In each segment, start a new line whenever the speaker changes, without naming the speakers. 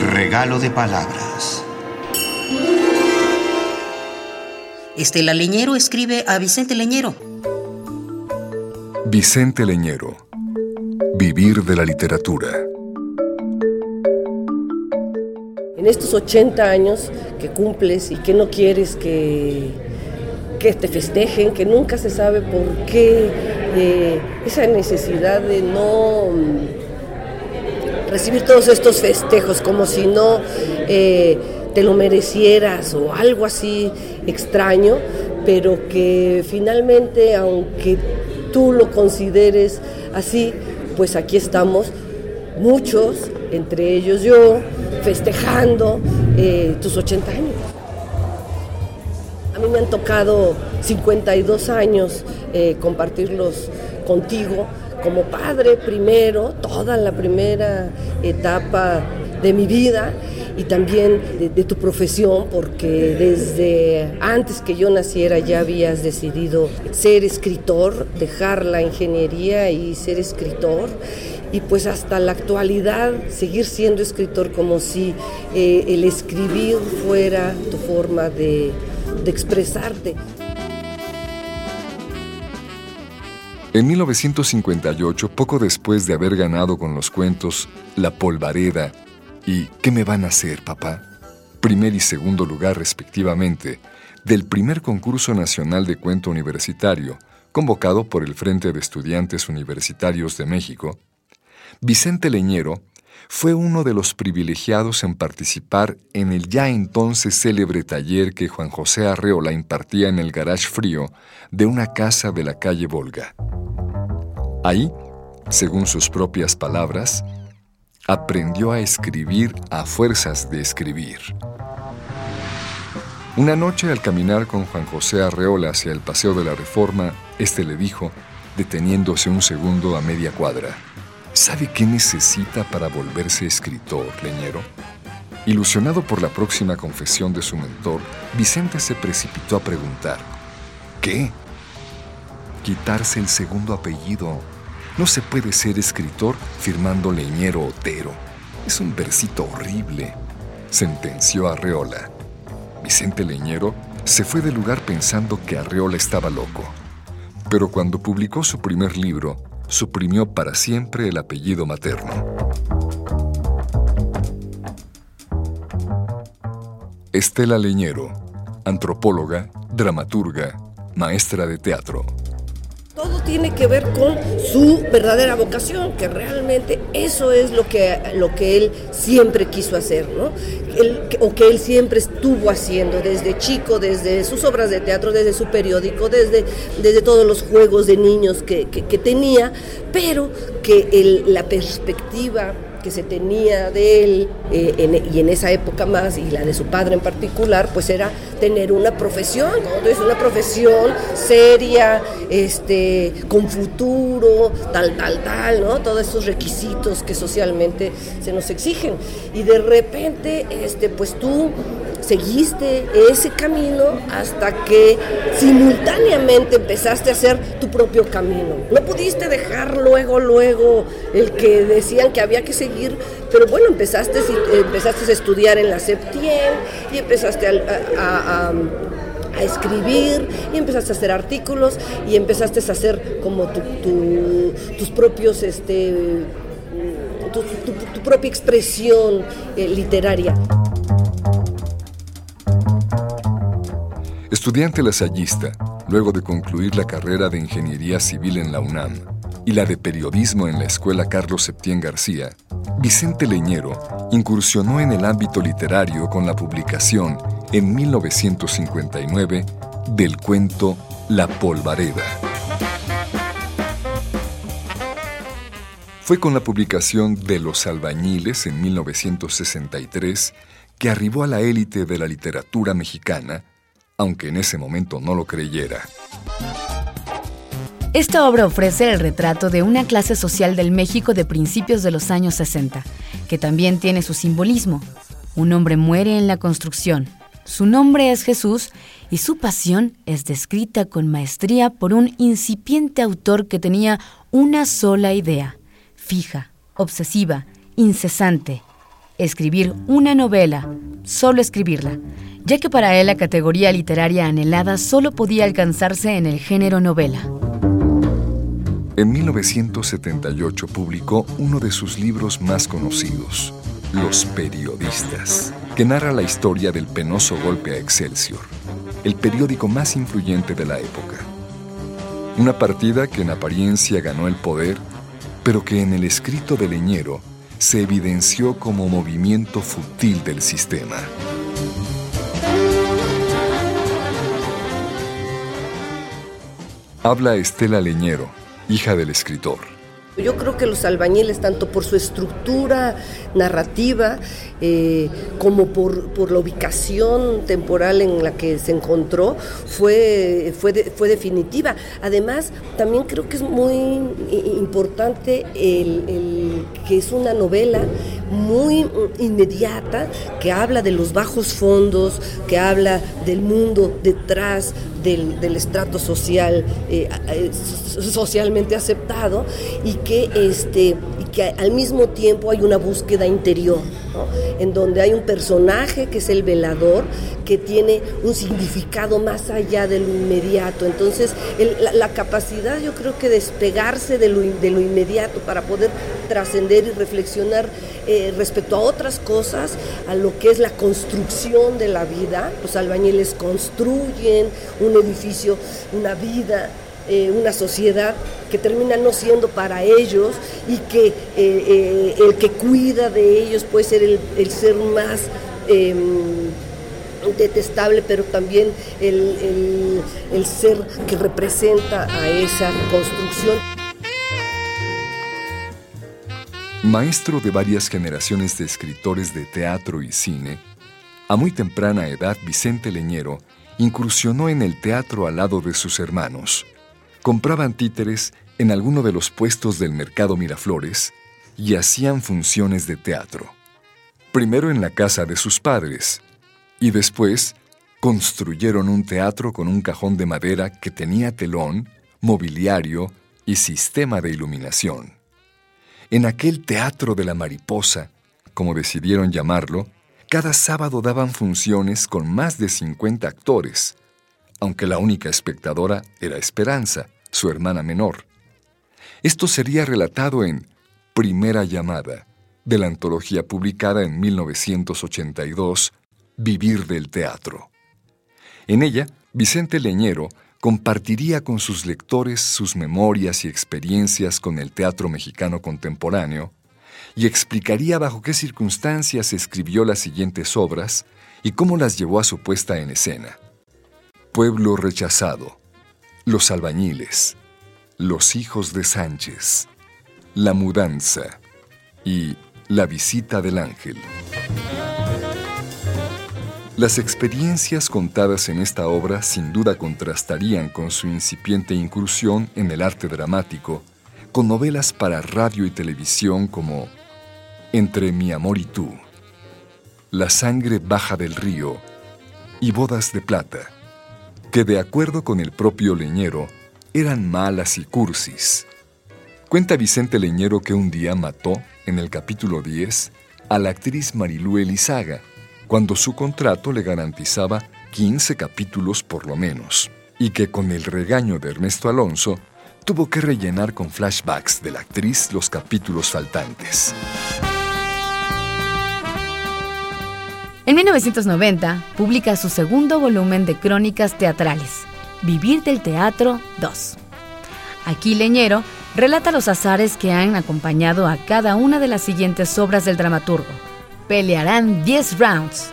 Regalo de palabras.
Estela Leñero escribe a Vicente Leñero.
Vicente Leñero. Vivir de la literatura.
En estos 80 años que cumples y que no quieres que, que te festejen, que nunca se sabe por qué, eh, esa necesidad de no recibir todos estos festejos como si no eh, te lo merecieras o algo así extraño, pero que finalmente, aunque tú lo consideres así, pues aquí estamos muchos, entre ellos yo, festejando eh, tus 80 años. Me han tocado 52 años eh, compartirlos contigo como padre primero, toda la primera etapa de mi vida y también de, tu profesión, porque desde antes que yo naciera ya habías decidido ser escritor, dejar la ingeniería y ser escritor y pues hasta la actualidad seguir siendo escritor como si eh, el escribir fuera tu forma de, de expresarte.
En 1958, poco después de haber ganado con los cuentos La Polvareda y ¿Qué me van a hacer, papá? primer y segundo lugar respectivamente, del primer concurso nacional de cuento universitario, convocado por el Frente de Estudiantes Universitarios de México, Vicente Leñero fue uno de los privilegiados en participar en el ya entonces célebre taller que Juan José Arreola impartía en el garage frío de una casa de la calle Volga. Ahí, según sus propias palabras, aprendió a escribir a fuerzas de escribir. Una noche al caminar con Juan José Arreola hacia el Paseo de la Reforma, este le dijo, deteniéndose un segundo a media cuadra. ¿Sabe qué necesita para volverse escritor, leñero? Ilusionado por la próxima confesión de su mentor, Vicente se precipitó a preguntar, ¿qué? Quitarse el segundo apellido. No se puede ser escritor firmando leñero Otero. Es un versito horrible, sentenció Arreola. Vicente Leñero se fue del lugar pensando que Arreola estaba loco. Pero cuando publicó su primer libro, suprimió para siempre el apellido materno. Estela Leñero, antropóloga, dramaturga, maestra de teatro.
Todo tiene que ver con su verdadera vocación, que realmente eso es lo que, lo que él siempre quiso hacer, ¿no? o que él siempre estuvo haciendo desde chico, desde sus obras de teatro, desde su periódico, desde, desde todos los juegos de niños que, tenía, pero que la perspectiva que se tenía de él eh, y en esa época más y la de su padre en particular pues era tener una profesión es una profesión seria este con futuro tal tal tal no todos esos requisitos que socialmente se nos exigen. Y de repente este pues tú seguiste ese camino hasta que simultáneamente empezaste a hacer tu propio camino. No pudiste dejar luego, luego el que decían que había que seguir, pero bueno, empezaste, empezaste a estudiar en la Septien y empezaste a, escribir y empezaste a hacer artículos y empezaste a hacer como tus propios, este, tu, propia expresión eh, literaria.
Estudiante lasallista, luego de concluir la carrera de Ingeniería Civil en la UNAM y la de Periodismo en la Escuela Carlos Septién García, Vicente Leñero incursionó en el ámbito literario con la publicación, en 1959, del cuento La Polvareda. Fue con la publicación de Los Albañiles en 1963 que arribó a la élite de la literatura mexicana aunque en ese momento no lo creyera.
Esta obra ofrece el retrato de una clase social del México de principios de los años 60, que también tiene su simbolismo. Un hombre muere en la construcción. Su nombre es Jesús y su pasión es descrita con maestría por un incipiente autor que tenía una sola idea, fija, obsesiva, incesante, escribir una novela, solo escribirla, ya que para él la categoría literaria anhelada solo podía alcanzarse en el género novela.
En 1978 publicó uno de sus libros más conocidos, Los Periodistas, que narra la historia del penoso golpe a Excelsior, el periódico más influyente de la época. Una partida que en apariencia ganó el poder, pero que en el escrito de Leñero se evidenció como movimiento fútil del sistema. Habla Estela Leñero, hija del escritor.
Yo creo que los albañiles, tanto por su estructura narrativa eh, como por, la ubicación temporal en la que se encontró, fue, fue, fue definitiva. Además, también creo que es muy importante el, que es una novela muy inmediata, que habla de los bajos fondos, que habla del mundo detrás del, estrato social, eh, eh, socialmente aceptado, y que, este, y que al mismo tiempo hay una búsqueda interior, en donde hay un personaje que es el velador, que tiene un significado más allá de lo inmediato. Entonces, la, capacidad yo creo que despegarse de lo, de lo inmediato para poder trascender y reflexionar eh, respecto a otras cosas, a lo que es la construcción de la vida. Los albañiles construyen un edificio, una vida, eh, una sociedad que termina no siendo para ellos y que eh, eh, el que cuida de ellos puede ser el, ser más em, detestable, pero también el, el ser que representa a esa construcción.
Maestro de varias generaciones de escritores de teatro y cine, a muy temprana edad Vicente Leñero incursionó en el teatro al lado de sus hermanos compraban títeres en alguno de los puestos del mercado Miraflores y hacían funciones de teatro. Primero en la casa de sus padres y después construyeron un teatro con un cajón de madera que tenía telón, mobiliario y sistema de iluminación. En aquel teatro de la mariposa, como decidieron llamarlo, cada sábado daban funciones con más de 50 actores, aunque la única espectadora era Esperanza, su hermana menor. Esto sería relatado en Primera llamada, de la antología publicada en 1982, Vivir del Teatro. En ella, Vicente Leñero compartiría con sus lectores sus memorias y experiencias con el teatro mexicano contemporáneo y explicaría bajo qué circunstancias escribió las siguientes obras y cómo las llevó a su puesta en escena. Pueblo rechazado, Los albañiles, Los hijos de Sánchez, La mudanza y La visita del ángel. Las experiencias contadas en esta obra sin duda contrastarían con su incipiente incursión en el arte dramático, con novelas para radio y televisión como Entre mi amor y tú, La sangre baja del río y Bodas de plata que de acuerdo con el propio Leñero, eran malas y cursis. Cuenta Vicente Leñero que un día mató, en el capítulo 10, a la actriz Marilú Elizaga, cuando su contrato le garantizaba 15 capítulos por lo menos, y que con el regaño de Ernesto Alonso, tuvo que rellenar con flashbacks de la actriz los capítulos faltantes.
En 1990 publica su segundo volumen de crónicas teatrales, Vivir del Teatro 2. Aquí Leñero relata los azares que han acompañado a cada una de las siguientes obras del dramaturgo. Pelearán 10 rounds.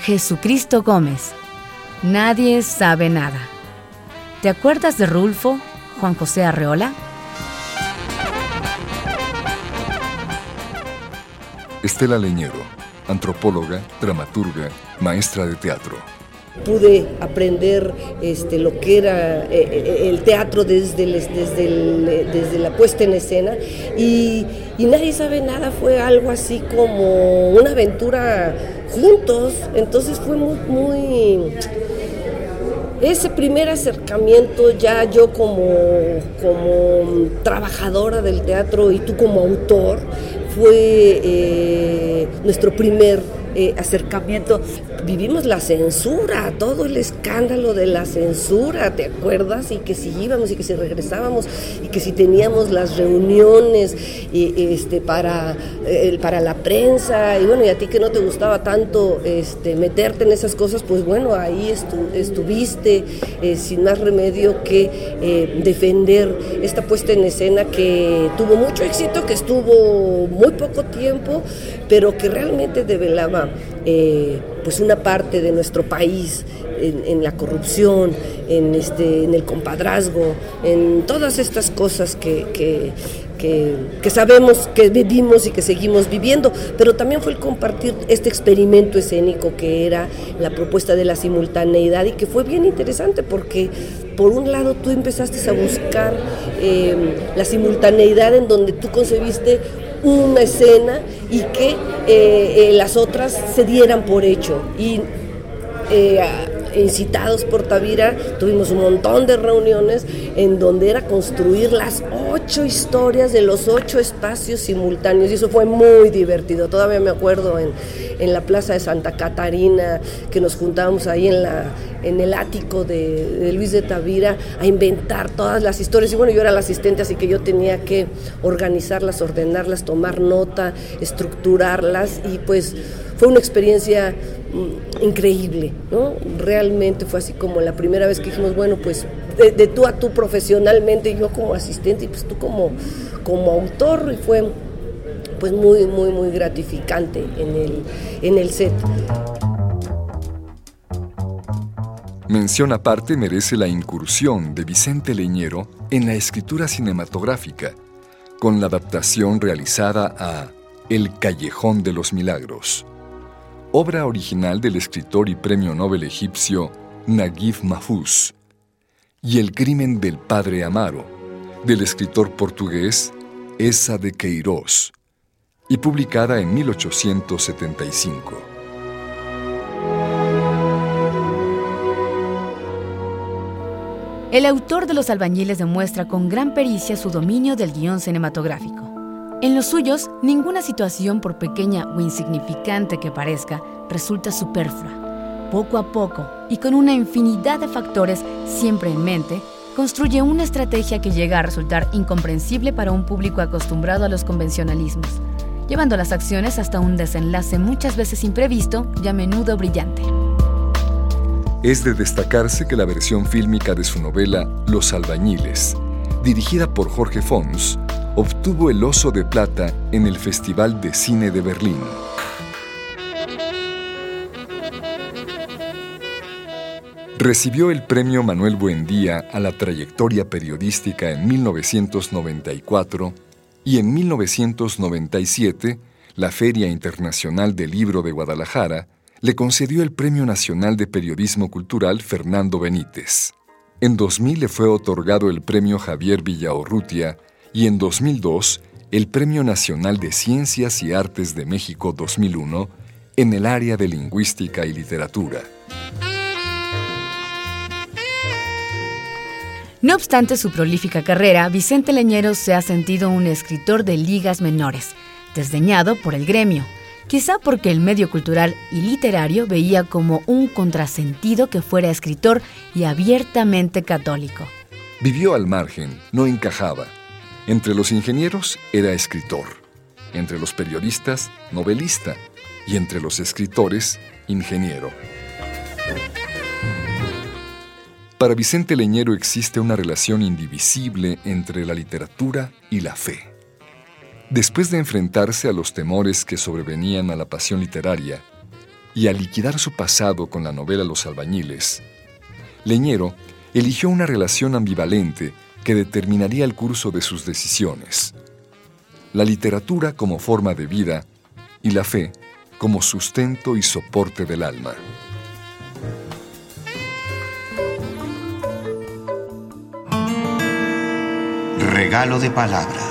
Jesucristo Gómez. Nadie sabe nada. ¿Te acuerdas de Rulfo, Juan José Arreola?
Estela Leñero antropóloga, dramaturga, maestra de teatro.
Pude aprender este, lo que era eh, eh, el teatro desde, desde, desde, la puesta en escena y, nadie sabe nada, fue algo así como una aventura juntos, entonces fue muy, muy ese primer acercamiento ya yo como, como trabajadora del teatro y tú como autor fue eh, nuestro primer eh, acercamiento. Vivimos la censura, todo el escándalo de la censura, ¿te acuerdas? Y que si íbamos y que si regresábamos y que si teníamos las reuniones este, para, eh, para la prensa y bueno, y a ti que no te gustaba tanto este, meterte en esas cosas, pues bueno, ahí estuviste eh, sin más remedio que defender esta puesta en escena que tuvo mucho éxito, que estuvo muy poco tiempo, pero que realmente develaba eh, pues una parte de nuestro país en, la corrupción, en, este, en el compadrazgo, en todas estas cosas que, que, que, sabemos que vivimos y que seguimos viviendo, pero también fue el compartir este experimento escénico que era la propuesta de la simultaneidad y que fue bien interesante porque por un lado tú empezaste a buscar eh, la simultaneidad en donde tú concebiste una escena y que eh, eh, las otras se dieran por hecho. Y eh, incitados por Tavira, tuvimos un montón de reuniones en donde era construir las ocho historias de los ocho espacios simultáneos y eso fue muy divertido. Todavía me acuerdo en, en la plaza de Santa Catarina que nos juntábamos ahí en, la, en el ático de, Luis de Tavira a inventar todas las historias. Y bueno, yo era la asistente, así que yo tenía que organizarlas, ordenarlas, tomar nota, estructurarlas y pues fue una experiencia mm, increíble, ¿no? Realmente fue así como la primera vez que dijimos, bueno, pues de, tú a tú profesionalmente, yo como asistente y pues tú como, como autor, y fue pues muy, muy, muy gratificante en el, en el set.
Mención aparte merece la incursión de Vicente Leñero en la escritura cinematográfica, con la adaptación realizada a El Callejón de los Milagros obra original del escritor y premio Nobel egipcio Naguib Mahfouz, y El crimen del padre Amaro, del escritor portugués Esa de Queiroz, y publicada en 1875.
El autor de Los albañiles demuestra con gran pericia su dominio del guion cinematográfico. En los suyos, ninguna situación, por pequeña o insignificante que parezca, resulta superflua. Poco a poco, y con una infinidad de factores siempre en mente, construye una estrategia que llega a resultar incomprensible para un público acostumbrado a los convencionalismos, llevando las acciones hasta un desenlace muchas veces imprevisto y a menudo brillante.
Es de destacarse que la versión fílmica de su novela Los albañiles, dirigida por Jorge Fons, obtuvo el Oso de Plata en el Festival de Cine de Berlín. Recibió el premio Manuel Buendía a la trayectoria periodística en 1994 y en 1997 la Feria Internacional del Libro de Guadalajara le concedió el Premio Nacional de Periodismo Cultural Fernando Benítez. En 2000 le fue otorgado el Premio Javier Villaorrutia y en 2002 el Premio Nacional de Ciencias y Artes de México 2001 en el área de lingüística y literatura.
No obstante su prolífica carrera, Vicente Leñero se ha sentido un escritor de ligas menores, desdeñado por el gremio, quizá porque el medio cultural y literario veía como un contrasentido que fuera escritor y abiertamente católico.
Vivió al margen, no encajaba entre los ingenieros era escritor, entre los periodistas novelista y entre los escritores ingeniero. Para Vicente Leñero existe una relación indivisible entre la literatura y la fe. Después de enfrentarse a los temores que sobrevenían a la pasión literaria y a liquidar su pasado con la novela Los albañiles, Leñero eligió una relación ambivalente que determinaría el curso de sus decisiones. La literatura como forma de vida y la fe como sustento y soporte del alma.
Regalo de palabras.